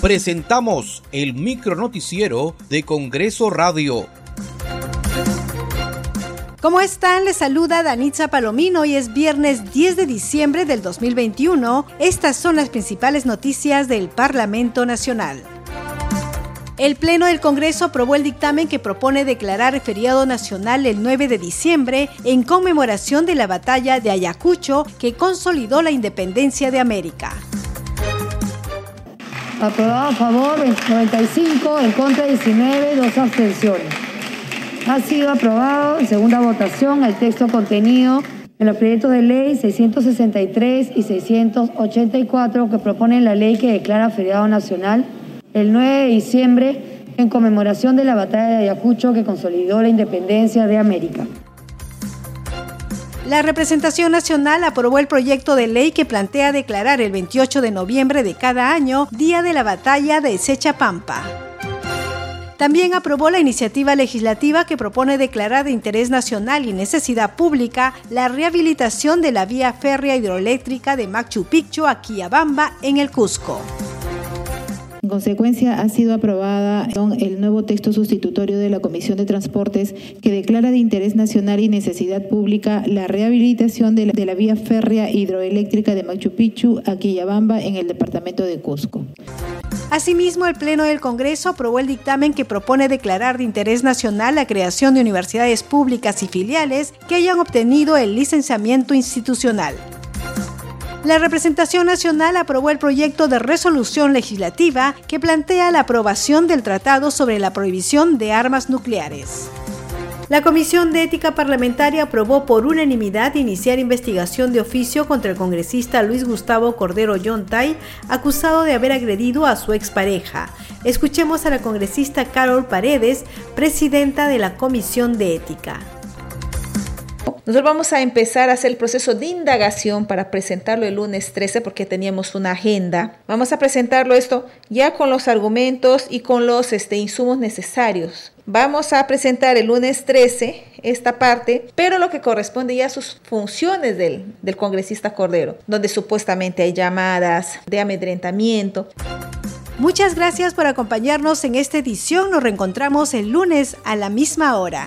presentamos el micronoticiero de Congreso Radio. ¿Cómo están? Les saluda Danitza Palomino. y es viernes 10 de diciembre del 2021. Estas son las principales noticias del Parlamento Nacional. El Pleno del Congreso aprobó el dictamen que propone declarar feriado nacional el 9 de diciembre en conmemoración de la batalla de Ayacucho que consolidó la independencia de América. Aprobado a favor 95, en contra 19, dos abstenciones. Ha sido aprobado en segunda votación el texto contenido en los proyectos de ley 663 y 684 que proponen la ley que declara feriado nacional el 9 de diciembre en conmemoración de la batalla de Ayacucho que consolidó la independencia de América. La representación nacional aprobó el proyecto de ley que plantea declarar el 28 de noviembre de cada año Día de la Batalla de Sechapampa. También aprobó la iniciativa legislativa que propone declarar de interés nacional y necesidad pública la rehabilitación de la vía férrea hidroeléctrica de Machu Picchu a Quillabamba en el Cusco. En consecuencia, ha sido aprobada el nuevo texto sustitutorio de la Comisión de Transportes que declara de interés nacional y necesidad pública la rehabilitación de la, vía férrea hidroeléctrica de Machu Picchu a Quillabamba en el departamento de Cusco. Asimismo, el Pleno del Congreso aprobó el dictamen que propone declarar de interés nacional la creación de universidades públicas y filiales que hayan obtenido el licenciamiento institucional. La representación nacional aprobó el proyecto de resolución legislativa que plantea la aprobación del Tratado sobre la prohibición de armas nucleares. La Comisión de Ética Parlamentaria aprobó por unanimidad iniciar investigación de oficio contra el congresista Luis Gustavo Cordero Yontay, acusado de haber agredido a su expareja. Escuchemos a la congresista Carol Paredes, presidenta de la Comisión de Ética. Nosotros vamos a empezar a hacer el proceso de indagación para presentarlo el lunes 13 porque teníamos una agenda. Vamos a presentarlo esto ya con los argumentos y con los este, insumos necesarios. Vamos a presentar el lunes 13 esta parte, pero lo que corresponde ya a sus funciones del, del congresista Cordero, donde supuestamente hay llamadas de amedrentamiento. Muchas gracias por acompañarnos en esta edición. Nos reencontramos el lunes a la misma hora.